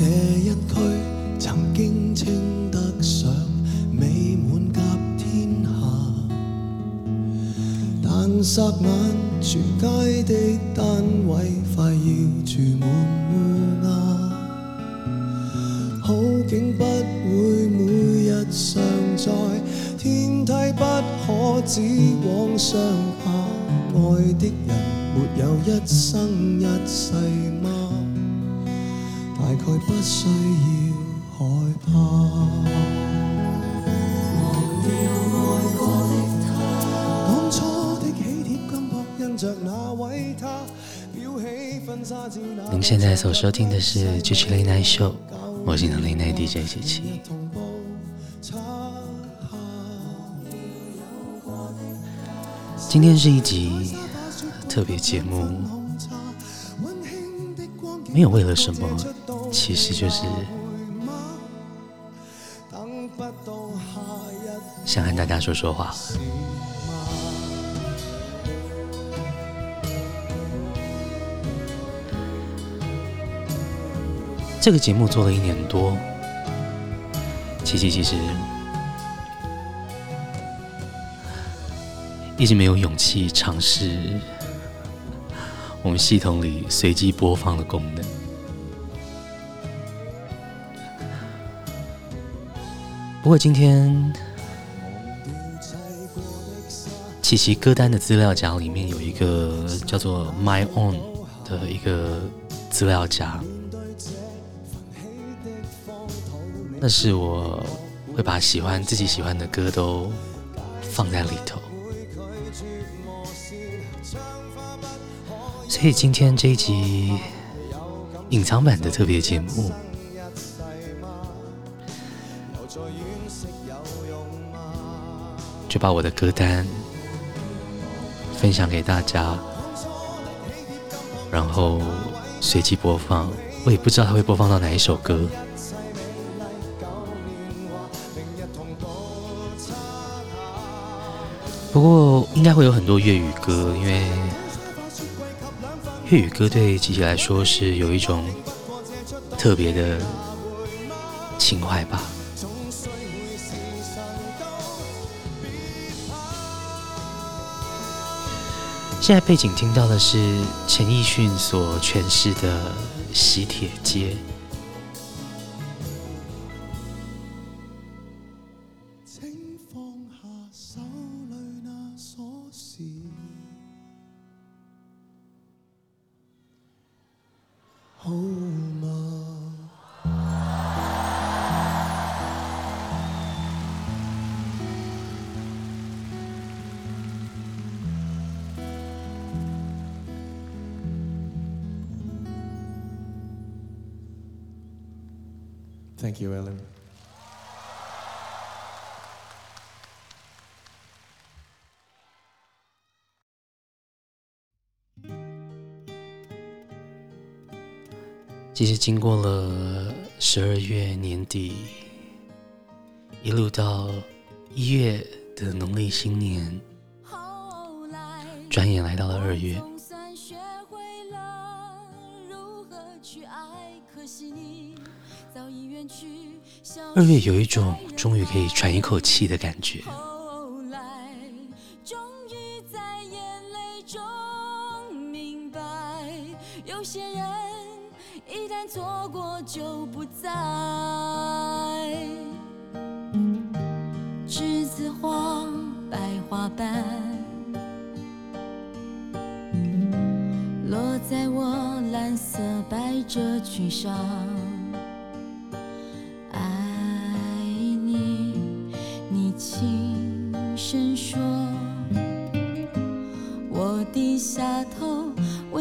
这一区曾经称得上美满甲天下，但霎眼全街不需要害怕。忘掉爱过的他，当初的喜帖金箔印着那位他，裱起婚纱照。您现在所收听的是《G7 Night Show》，我是你的 Late Night DJ 七七。今天是一集特别节目，没有为了什么，其实就是想和大家说说话。这个节目做了一年多，琪琪其实一直没有勇气尝试我们系统里随机播放的功能。过今天，七七歌单的资料夹里面有一个叫做 My Own 的一个资料夹。那是我会把喜欢自己喜欢的歌都放在里头，所以今天这一集隐藏版的特别节目，把我的歌单分享给大家，然后随机播放。我也不知道它会播放到哪一首歌。不过应该会有很多粤语歌，因为粤语歌对七七来说是有一种特别的情怀吧。现在背景听到的是陈奕迅所诠释的《喜帖街》。Thank you, Ellen. 其实经过了十二月年底，一路到一月的农历新年，转眼来到了二月。二月有一种终于可以喘一口气的感觉。后来终于在眼泪中明白，有些人一旦错过就不再。栀子花，白花瓣，落在我蓝色百褶裙上。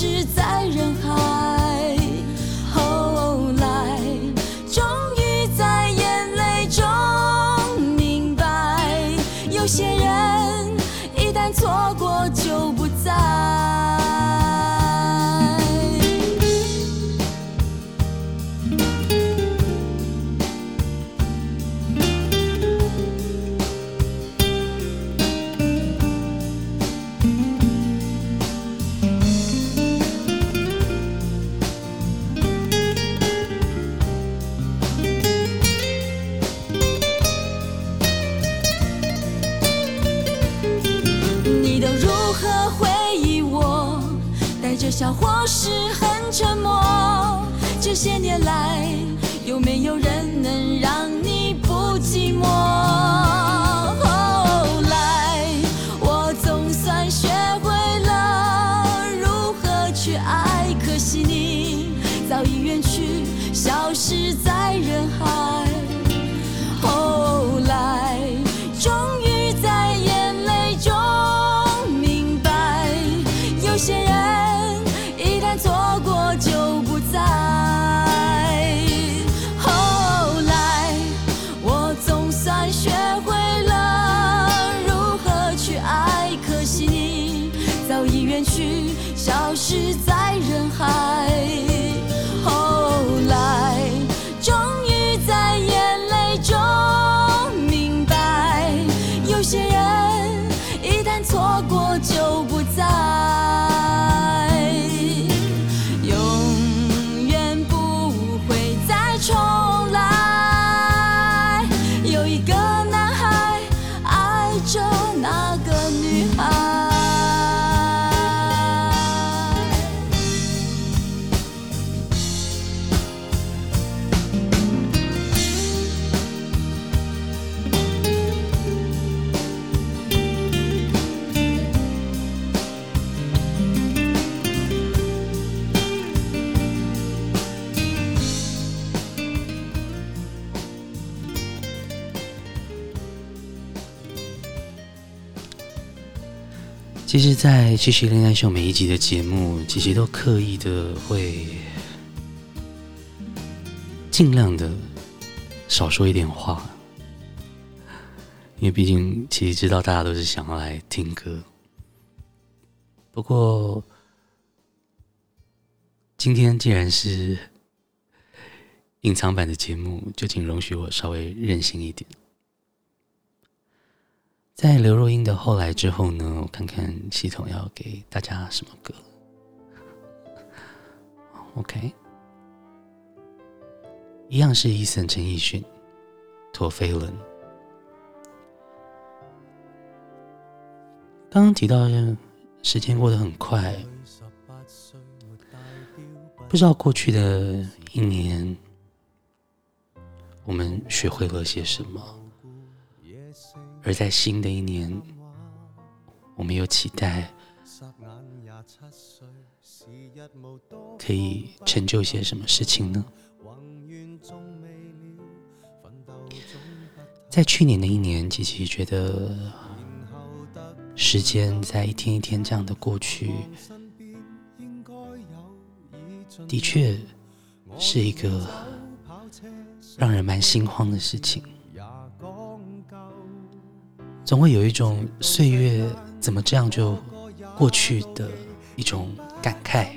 是在其实，在《七夕恋爱秀》每一集的节目，其实都刻意的会尽量的少说一点话，因为毕竟其实知道大家都是想要来听歌。不过今天既然是隐藏版的节目，就请容许我稍微任性一点。在刘若英的后来之后呢，我看看系统要给大家什么歌。OK，一样是 Eason 陈奕迅，陀飞轮。刚刚提到的时间过得很快，不知道过去的一年，我们学会了些什么。而在新的一年，我们又期待可以成就些什么事情呢？在去年的一年，琪琪觉得时间在一天一天这样的过去，的确是一个让人蛮心慌的事情。总会有一种岁月怎么这样就过去的一种感慨。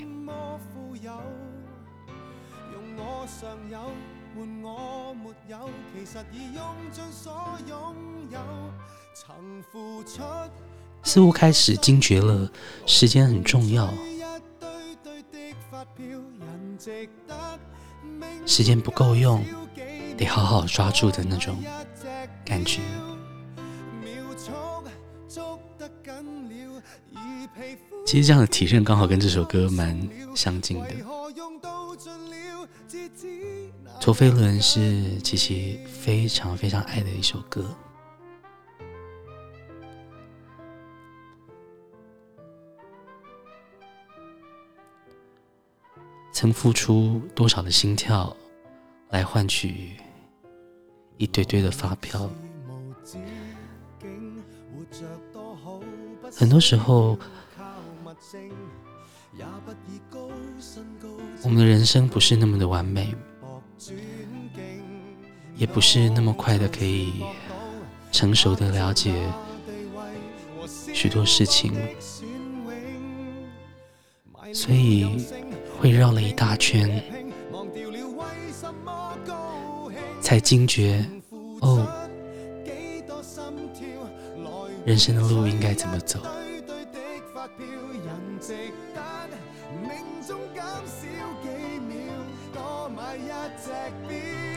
似乎开始惊觉了，时间很重要，时间不够用，得好好抓住的那种感觉。其实这样的体认刚好跟这首歌蛮相近的。陀飞轮是琪琪非常非常爱的一首歌。曾付出多少的心跳来换取一堆堆的发票？很多时候，我们的人生不是那么的完美，也不是那么快的可以成熟的了解许多事情，所以会绕了一大圈，才惊觉哦，人生的路应该怎么走。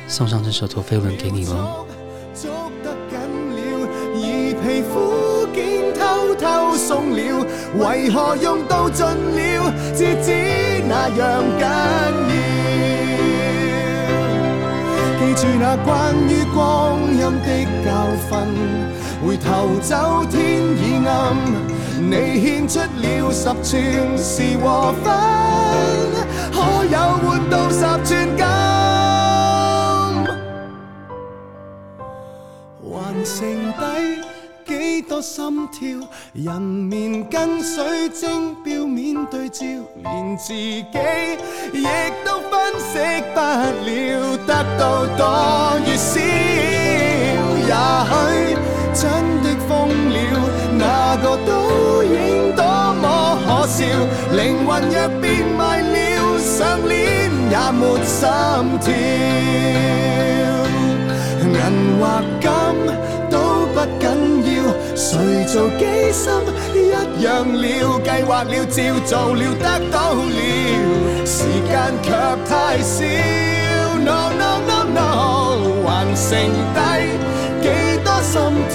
送上这首陀飞轮给你喽。捉得紧了，而皮肤竟偷偷松了，为何用到尽了，至知那样紧要？住那关于光阴的教训，回头走天已暗，你献出了十寸是和分，可有换到十寸金？剩低几多心跳？人面跟水晶表面对照，连自己亦分析不了，得到多与少，也许真的疯了，那个倒影多么可笑？灵魂若变卖了，上链也没心跳，银或金。不紧要，谁做机心一样了，计划了，照做了，得到了，时间却太少。No no no no，还剩低几多心跳，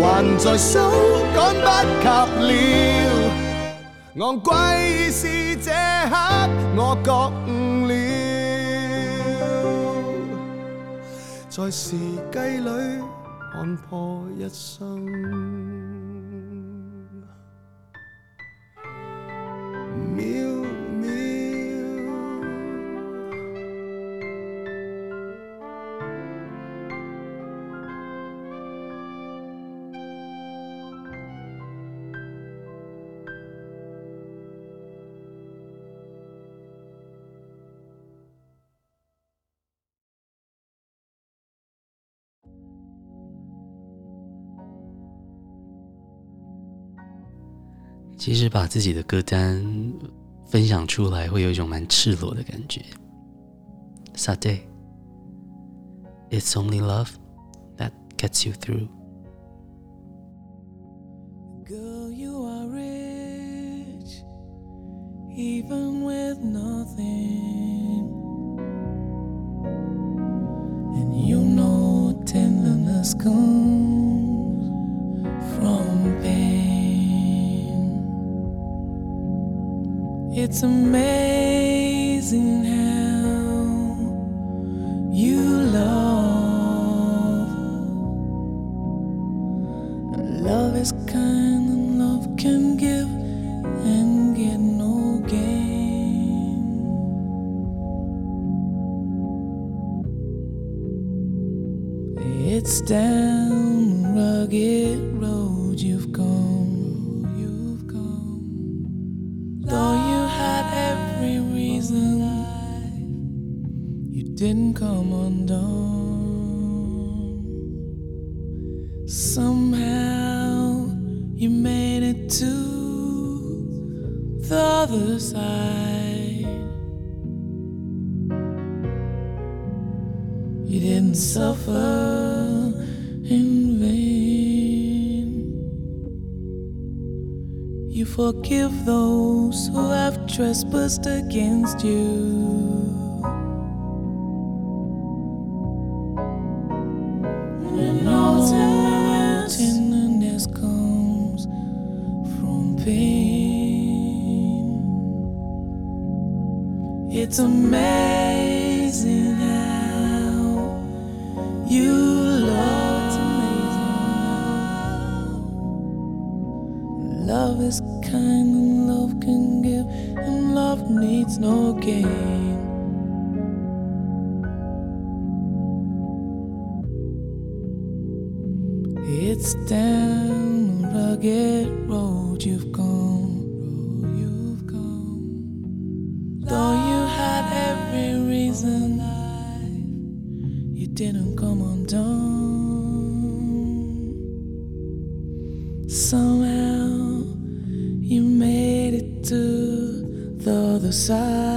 还在数，赶不及了。昂贵是这刻我觉悟了，在时计里。看破一生，其实把自己的歌单分享出来，会有一种蛮赤裸的感觉。Sade, it's only love that gets you through. Girl, you are rich, even with nothing. And you know tenderness comes It's amazing didn't come undone. Somehow you made it to the other side. You didn't suffer in vain. You forgive those who have trespassed against you. It's down a rugged road you've gone, road you've gone. Though you had every reason, life, you didn't come undone. Somehow you made it to the other side.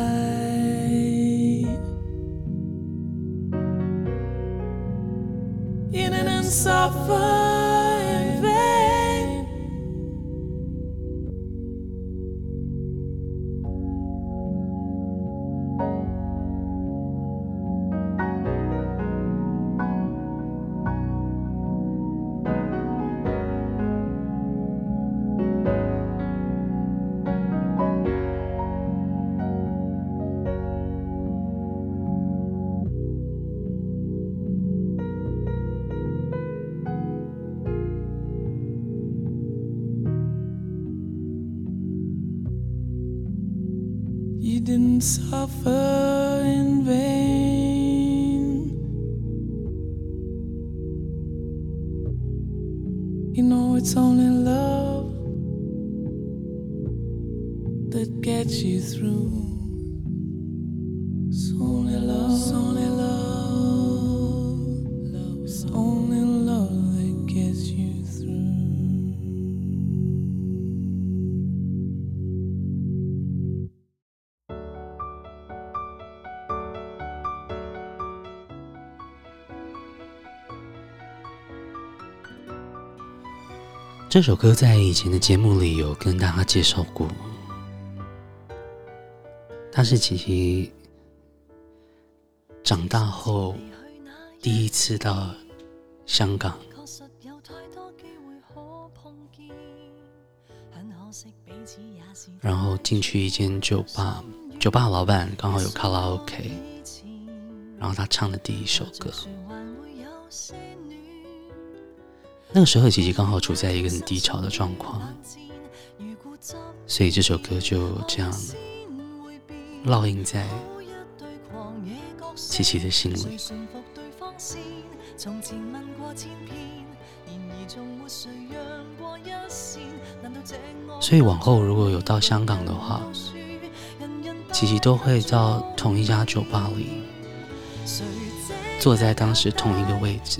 Didn't suffer in vain. You know it's only love that gets you through. 这首歌在以前的节目里有跟大家介绍过，它是琪琪长大后第一次到香港，然后进去一间酒吧，酒吧老板刚好有卡拉 OK，然后他唱的第一首歌。那个时候，琪琪刚好处在一个很低潮的状况，所以这首歌就这样烙印在琪琪的心里。所以往后如果有到香港的话，琪琪都会到同一家酒吧里，坐在当时同一个位置。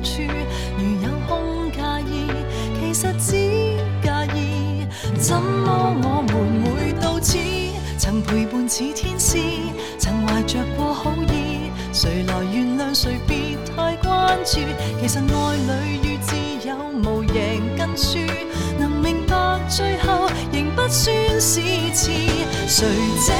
处，如有空介意，其实只介意。怎么我们会到此，曾陪伴似天使，曾怀着过好意，谁来原谅谁别太关注。其实爱侣与自由无赢跟输，能明白最后仍不算是迟。谁这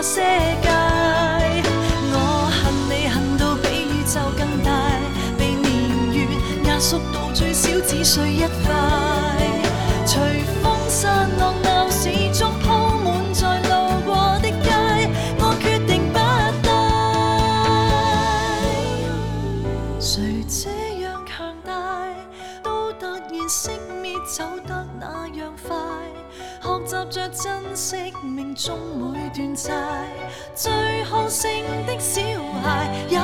越过些界。我恨你恨到比宇宙更大，被年月压缩到最少只需一块。随风散落闹市中铺满在路过的街，我决定不带。谁这样强大，都突然熄灭，走得那样快。学习着珍惜命中每段债，最好胜的小孩也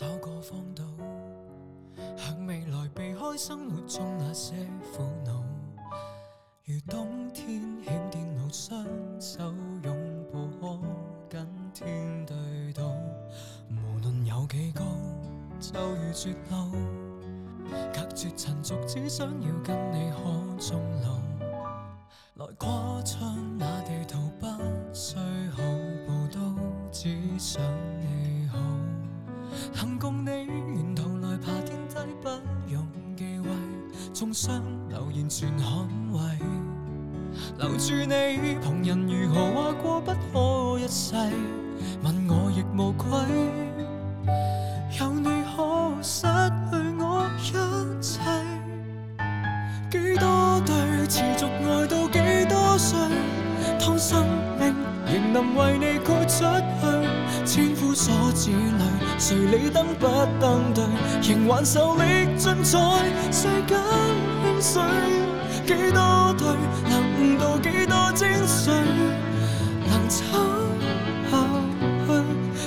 找个荒岛，向未来避开生活中那些苦恼。生命仍能为你豁出去，千夫所指里，谁理登不登对，仍还受力尽在世间轻水，几多对能悟到几多精髓，能撑下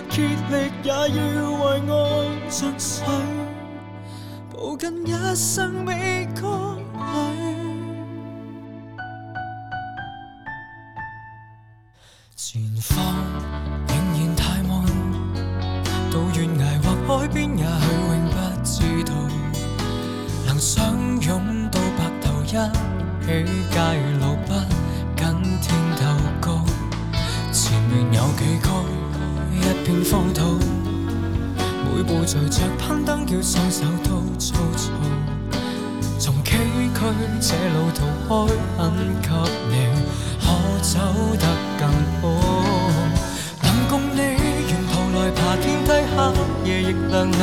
去，竭力也要为爱尽瘁，抱紧一生未过泪。一起街路不跟天斗高。前面有几高，一片荒土，每步随着攀登，叫双手都粗糙。从崎岖这路途开垦给你。可走得更好，能共你沿途来爬天梯，黑夜亦亮丽。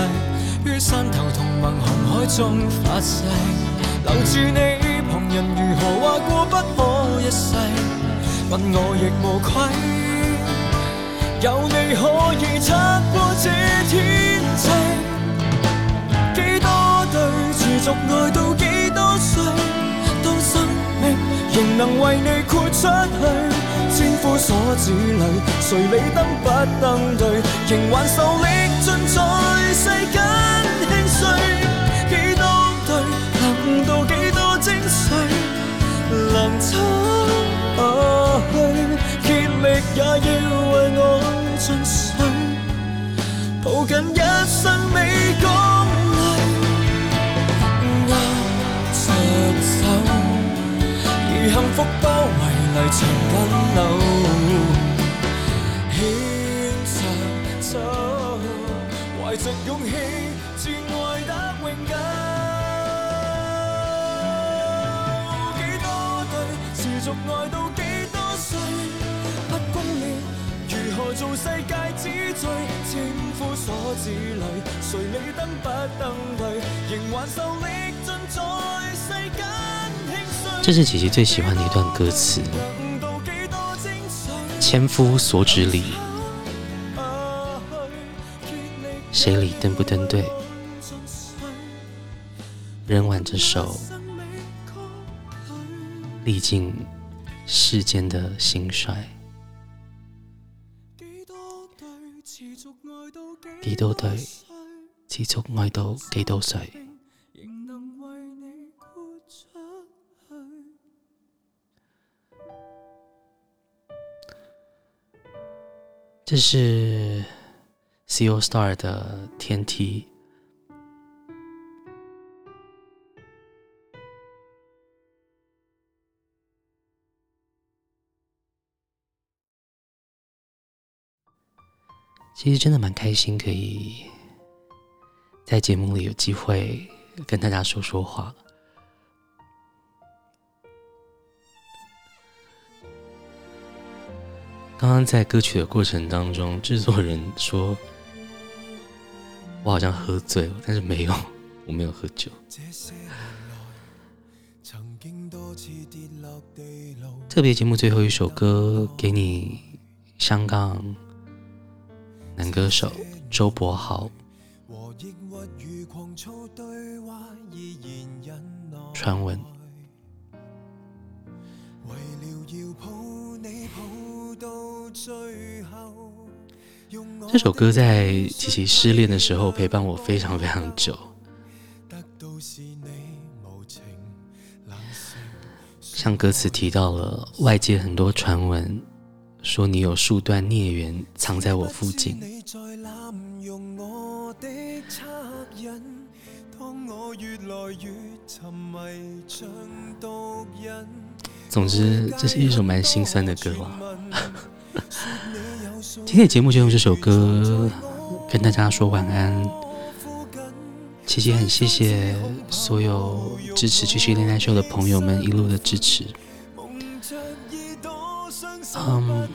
于山头同盟红海中发誓，留住你，人如何话过不可一世，问我亦无愧。有你可以拆破这天际，几多对持续爱到几多岁。当生命仍能为你豁出去，千夫所指里，谁理登不登对，仍还受力尽在世间轻碎。几多对，能到几多，能撑下去，竭力也要为爱尽瘁，抱紧一生未讲离，握着手。如幸福包围泥尘紧留，牵着手，怀着勇气，至爱得永久。对，持续爱到几多岁？不公义，如何做世界之最？千夫所指里，谁理登不登对？仍还受力尽在世间。这是姐姐最喜欢的一段歌词，千夫所指里，谁理登不登对？人挽着手，历尽世间的兴衰。几多对，持续爱到几多岁？这是 Co Star 的天梯。其实真的蛮开心，可以在节目里有机会跟大家说说话。刚刚在歌曲的过程当中，制作人说我好像喝醉了，但是没有，我没有喝酒。特别节目最后一首歌，给你香港男歌手周柏豪。传闻。这首歌在琪琪失恋的时候陪伴我非常非常久。像歌词提到了外界很多传闻，说你有数段孽缘藏在我附近。总之，这是一首蛮心酸的歌啊。今天的节目就用这首歌跟大家说晚安。琪琪很谢谢所有支持七七恋爱秀的朋友们一路的支持。嗯，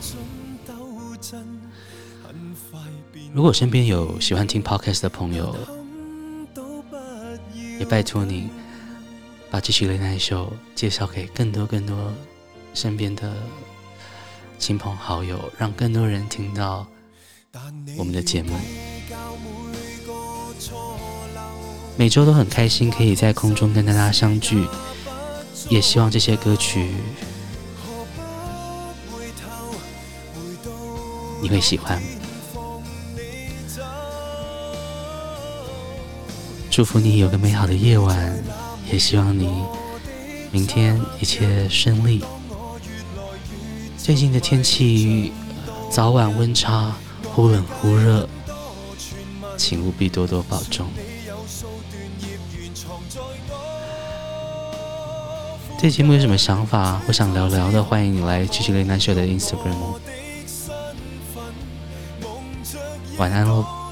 如果身边有喜欢听 podcast 的朋友，也拜托你把七七恋爱秀介绍给更多更多身边的亲朋好友，让更多人听到我们的节目。每周都很开心可以在空中跟大家相聚，也希望这些歌曲你会喜欢。祝福你有个美好的夜晚，也希望你明天一切顺利。最近的天气早晚温差忽冷忽热，请务必多多保重。对节目有什么想法或想聊聊的，欢迎你来七七恋爱秀的 Instagram。晚安喽。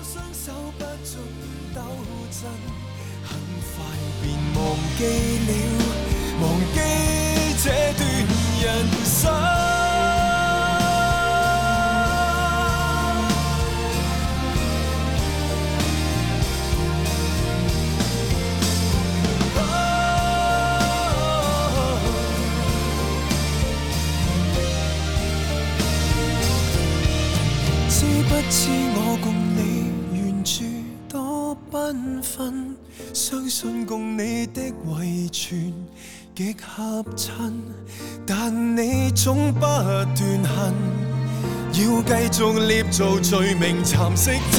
不知相信共你的遗传极合衬，但你总不断恨，要继续捏造罪名蚕食这